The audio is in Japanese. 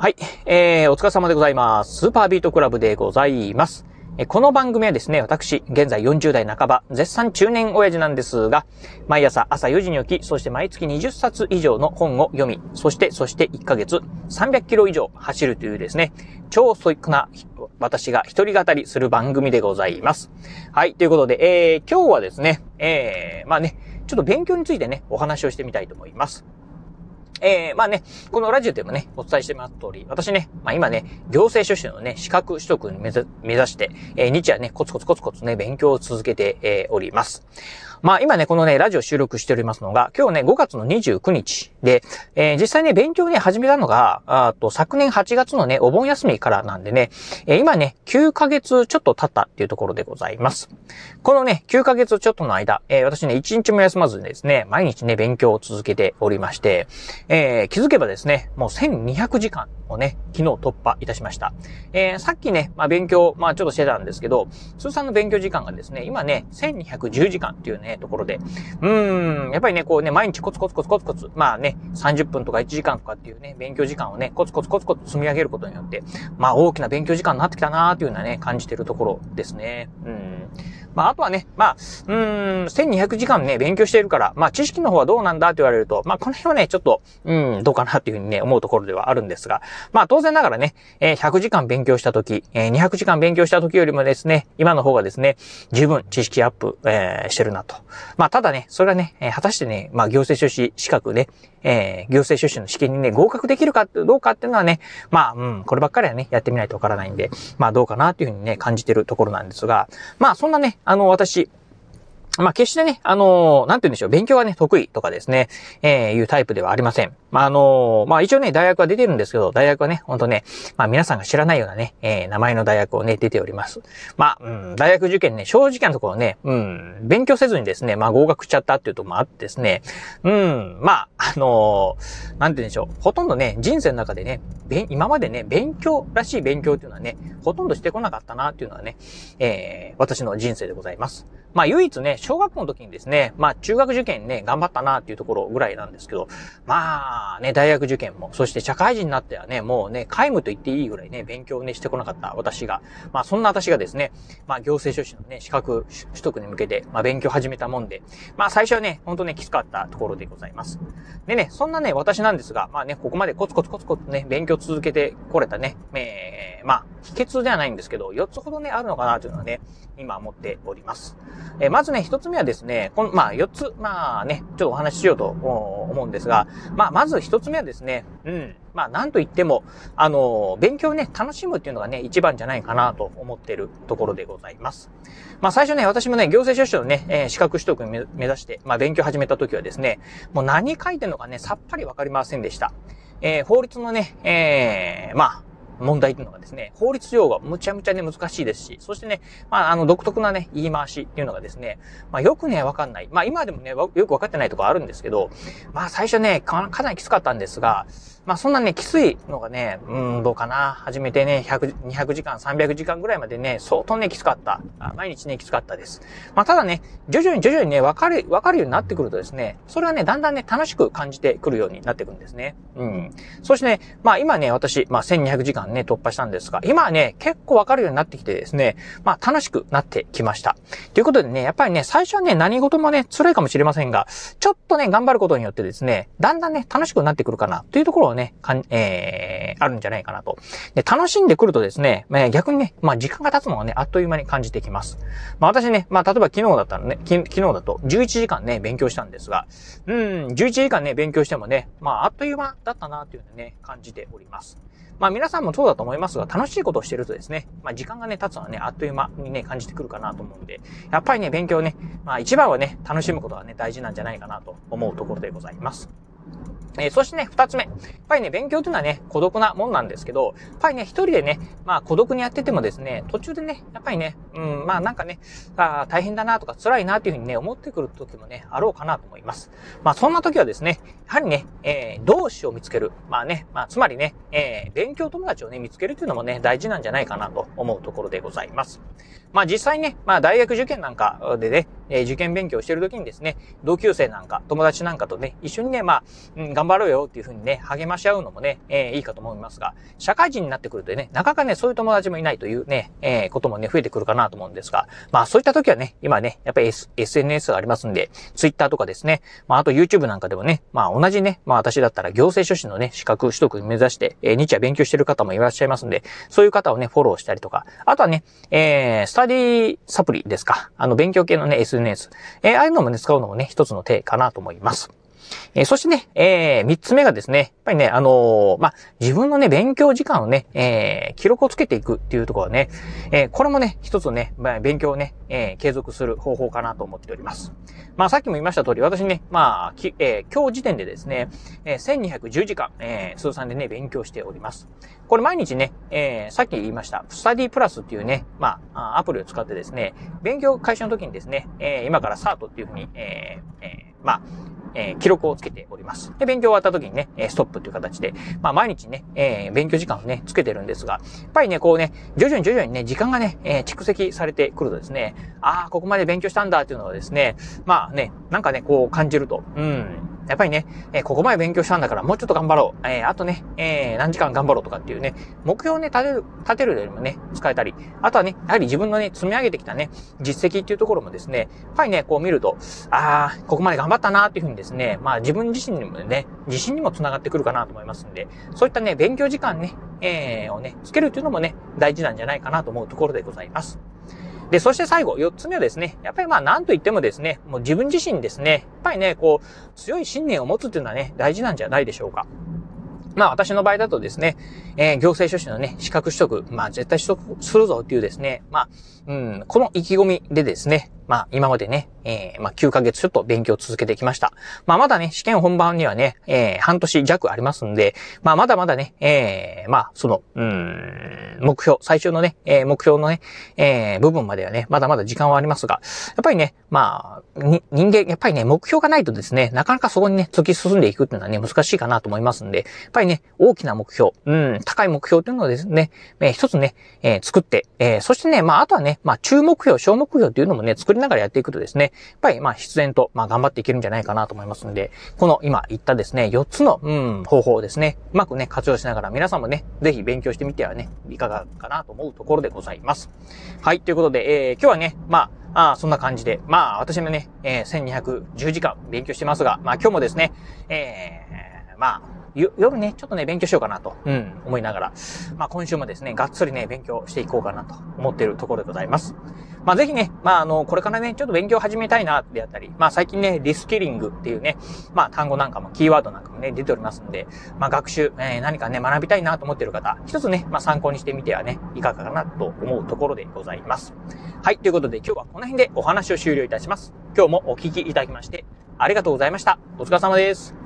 はい。えー、お疲れ様でございます。スーパービートクラブでございます。えこの番組はですね、私、現在40代半ば、絶賛中年親父なんですが、毎朝朝4時に起き、そして毎月20冊以上の本を読み、そして、そして1ヶ月300キロ以上走るというですね、超ストイックな私が一人語りする番組でございます。はい、ということで、えー、今日はですね、えー、まあね、ちょっと勉強についてね、お話をしてみたいと思います。えー、まあね、このラジオでもね、お伝えしてます通り、私ね、まあ今ね、行政書士のね、資格取得に目指して、えー、日夜ね、コツコツコツコツね、勉強を続けて、えー、おります。まあ今ね、このね、ラジオ収録しておりますのが、今日ね、5月の29日で、えー、実際ね、勉強ね、始めたのが、あと、昨年8月のね、お盆休みからなんでね、えー、今ね、9ヶ月ちょっと経ったっていうところでございます。このね、9ヶ月ちょっとの間、えー、私ね、1日も休まずにですね、毎日ね、勉強を続けておりまして、えー、気づけばですね、もう1200時間をね、昨日突破いたしました。えー、さっきね、まあ勉強、まあちょっとしてたんですけど、通算の勉強時間がですね、今ね、1210時間っていうね、ところで。うーん、やっぱりね、こうね、毎日コツコツコツコツコツ、まあね、30分とか1時間とかっていうね、勉強時間をね、コツコツコツコツ積み上げることによって、まあ大きな勉強時間になってきたなーっていうのはね、感じてるところですね。うん。まあ、あとはね、まあ、うーん、1200時間ね、勉強しているから、まあ、知識の方はどうなんだって言われると、まあ、この辺はね、ちょっと、うん、どうかなっていうふうにね、思うところではあるんですが、まあ、当然ながらね、えー、100時間勉強した時、えー、200時間勉強した時よりもですね、今の方がですね、十分知識アップ、えー、してるなと。まあ、ただね、それはね、え、果たしてね、まあ、行政書士資格ね、えー、行政書士の試験にね、合格できるか、どうかっていうのはね、まあ、うん、こればっかりはね、やってみないとわからないんで、まあ、どうかなっていうふうにね、感じてるところなんですが、まあ、そんなね、あの、私、まあ、決してね、あのー、なんて言うんでしょう、勉強がね、得意とかですね、えー、いうタイプではありません。まあ、あのー、まあ、一応ね、大学は出てるんですけど、大学はね、ほんとね、まあ、皆さんが知らないようなね、えー、名前の大学をね、出ております。まあ、うん、大学受験ね、正直なところね、うん、勉強せずにですね、まあ、合格しちゃったっていうとこもあってですね、うん、まあ、あのー、なんて言うんでしょう、ほとんどね、人生の中でね、今までね、勉強らしい勉強っていうのはね、ほとんどしてこなかったなっていうのはね、えー、私の人生でございます。まあ唯一ね、小学校の時にですね、まあ中学受験ね、頑張ったなっていうところぐらいなんですけど、まあね、大学受験も、そして社会人になってはね、もうね、皆無と言っていいぐらいね、勉強ね、してこなかった私が、まあそんな私がですね、まあ行政書士のね、資格取得に向けて、まあ勉強始めたもんで、まあ最初はね、ほんとね、きつかったところでございます。でね、そんなね、私なんですが、まあね、ここまでコツコツコツコツね、勉強続けてこれたね、えー、まあ、秘訣ではないんですけど、4つほどね、あるのかなというのはね、今思っております。えー、まずね、1つ目はですね、この、まあ、4つ、まあね、ちょっとお話ししようと思うんですが、まあ、まず1つ目はですね、うん、まあ、なんと言っても、あの、勉強ね、楽しむっていうのがね、一番じゃないかなと思ってるところでございます。まあ、最初ね、私もね、行政書士のね、えー、資格取得に目指して、まあ、勉強始めた時はですね、もう何書いてるのかね、さっぱりわかりませんでした。えー、法律のね、えー、まあ、問題っていうのがですね、法律用語むちゃむちゃね難しいですし、そしてね、まあ、あの、独特なね、言い回しっていうのがですね、まあ、よくね、わかんない。まあ、今でもね、よくわかってないとこあるんですけど、まあ、最初ねか、かなりきつかったんですが、まあそんなね、きついのがね、うん、どうかな。初めてね、100、200時間、300時間ぐらいまでね、相当ね、きつかった。毎日ね、きつかったです。まあただね、徐々に徐々にね、わかる、わかるようになってくるとですね、それはね、だんだんね、楽しく感じてくるようになってくるんですね。うん。そしてね、まあ今ね、私、まあ1200時間ね、突破したんですが、今はね、結構わかるようになってきてですね、まあ楽しくなってきました。ということでね、やっぱりね、最初はね、何事もね、辛いかもしれませんが、ちょっとね、頑張ることによってですね、だんだんね、楽しくなってくるかな、というところをね、かん、ええ、あるんじゃないかなと。で、楽しんでくるとですね、えー、逆にね、まあ時間が経つのがね、あっという間に感じてきます。まあ私ね、まあ例えば昨日だったらね、昨日だと11時間ね、勉強したんですが、うん、11時間ね、勉強してもね、まああっという間だったなというのね、感じております。まあ皆さんもそうだと思いますが、楽しいことをしてるとですね、まあ時間がね、経つのはね、あっという間にね、感じてくるかなと思うんで、やっぱりね、勉強ね、まあ一番はね、楽しむことがね、大事なんじゃないかなと思うところでございます。えー、そしてね、二つ目。やっぱりね、勉強というのはね、孤独なもんなんですけど、やっぱりね、一人でね、まあ孤独にやっててもですね、途中でね、やっぱりね、うん、まあなんかね、あ大変だなとか辛いなというふうにね、思ってくる時もね、あろうかなと思います。まあそんな時はですね、やはりね、えー、同志を見つける。まあね、まあつまりね、えー、勉強友達をね、見つけるというのもね、大事なんじゃないかなと思うところでございます。まあ実際ね、まあ大学受験なんかでね、え、受験勉強してる時にですね、同級生なんか、友達なんかとね、一緒にね、まあ、うん、頑張ろうよっていう風にね、励まし合うのもね、えー、いいかと思いますが、社会人になってくるとね、なかなかね、そういう友達もいないというね、えー、こともね、増えてくるかなと思うんですが、まあ、そういった時はね、今ね、やっぱり、S、SNS がありますんで、Twitter とかですね、まあ、あと YouTube なんかでもね、まあ、同じね、まあ、私だったら行政書士のね、資格取得目指して、えー、日夜勉強してる方もいらっしゃいますんで、そういう方をね、フォローしたりとか、あとはね、えー、スタディサプリですか、あの、勉強系のね、SNS、えー、ああいうのもね、使うのもね、一つの手かなと思います。えー、そしてね、えー、三つ目がですね、やっぱりね、あのー、まあ、自分のね、勉強時間をね、えー、記録をつけていくっていうところはね、えー、これもね、一つね、まあ、勉強をね、えー、継続する方法かなと思っております。まあ、さっきも言いました通り、私ね、まあ、きえー、今日時点でですね、えー、1210時間、えー、通算でね、勉強しております。これ毎日ね、えー、さっき言いました、スタディプラスっていうね、まあ、アプリを使ってですね、勉強開始の時にですね、えー、今からスタートっていうふうに、えー、えー、まあ、えー、記録をつけております。で、勉強終わった時にね、ストップという形で、まあ、毎日ね、えー、勉強時間をね、つけてるんですが、やっぱりね、こうね、徐々に徐々にね、時間がね、えー、蓄積されてくるとですね、ああ、ここまで勉強したんだっていうのはですね、まあね、なんかね、こう感じると、うん、やっぱりね、え、ここまで勉強したんだからもうちょっと頑張ろう。え、あとね、え、何時間頑張ろうとかっていうね、目標をね、立てる、立てるよりもね、使えたり、あとはね、やはり自分のね、積み上げてきたね、実績っていうところもですね、やっぱりね、こう見ると、ああ、ここまで頑張ったなーっていうふうにですね、まあ自分自身にもね、自信にもつながってくるかなと思いますんで、そういったね、勉強時間ね、えー、をね、つけるっていうのもね、大事なんじゃないかなと思うところでございます。で、そして最後、四つ目はですね、やっぱりまあ何と言ってもですね、もう自分自身ですね、やっぱりね、こう、強い信念を持つっていうのはね、大事なんじゃないでしょうか。まあ私の場合だとですね、えー、行政書士のね、資格取得、まあ絶対取得するぞっていうですね、まあ、うん、この意気込みでですね、まあ今までね、えー、まあ、9ヶ月ちょっと勉強を続けてきました。まあ、まだね、試験本番にはね、えー、半年弱ありますんで、まあ、まだまだね、えー、まあ、その、うん、目標、最終のね、えー、目標のね、えー、部分まではね、まだまだ時間はありますが、やっぱりね、まあ、人間、やっぱりね、目標がないとですね、なかなかそこにね、突き進んでいくっていうのはね、難しいかなと思いますんで、やっぱりね、大きな目標、うん、高い目標っていうのをですね、えー、一つね、えー、作って、えー、そしてね、まあ、あとはね、まあ、中目標、小目標っていうのもね、作りながらやっていくとですね、やっぱり、まあ、必然と、まあ、頑張っていけるんじゃないかなと思いますので、この今言ったですね、4つの、うん、方法をですね、うまくね、活用しながら皆さんもね、ぜひ勉強してみてはね、いかがかなと思うところでございます。はい、ということで、えー、今日はね、まあ、あそんな感じで、まあ、私もね、えー、1210時間勉強してますが、まあ、今日もですね、えー、まあ、夜ね、ちょっとね、勉強しようかなと、うん、思いながら、まあ今週もですね、がっつりね、勉強していこうかなと思っているところでございます。まあぜひね、まああの、これからね、ちょっと勉強始めたいな、であったり、まあ最近ね、リスキリングっていうね、まあ単語なんかも、キーワードなんかもね、出ておりますんで、まあ学習、えー、何かね、学びたいなと思っている方、一つね、まあ参考にしてみてはね、いかがかなと思うところでございます。はい、ということで今日はこの辺でお話を終了いたします。今日もお聞きいただきまして、ありがとうございました。お疲れ様です。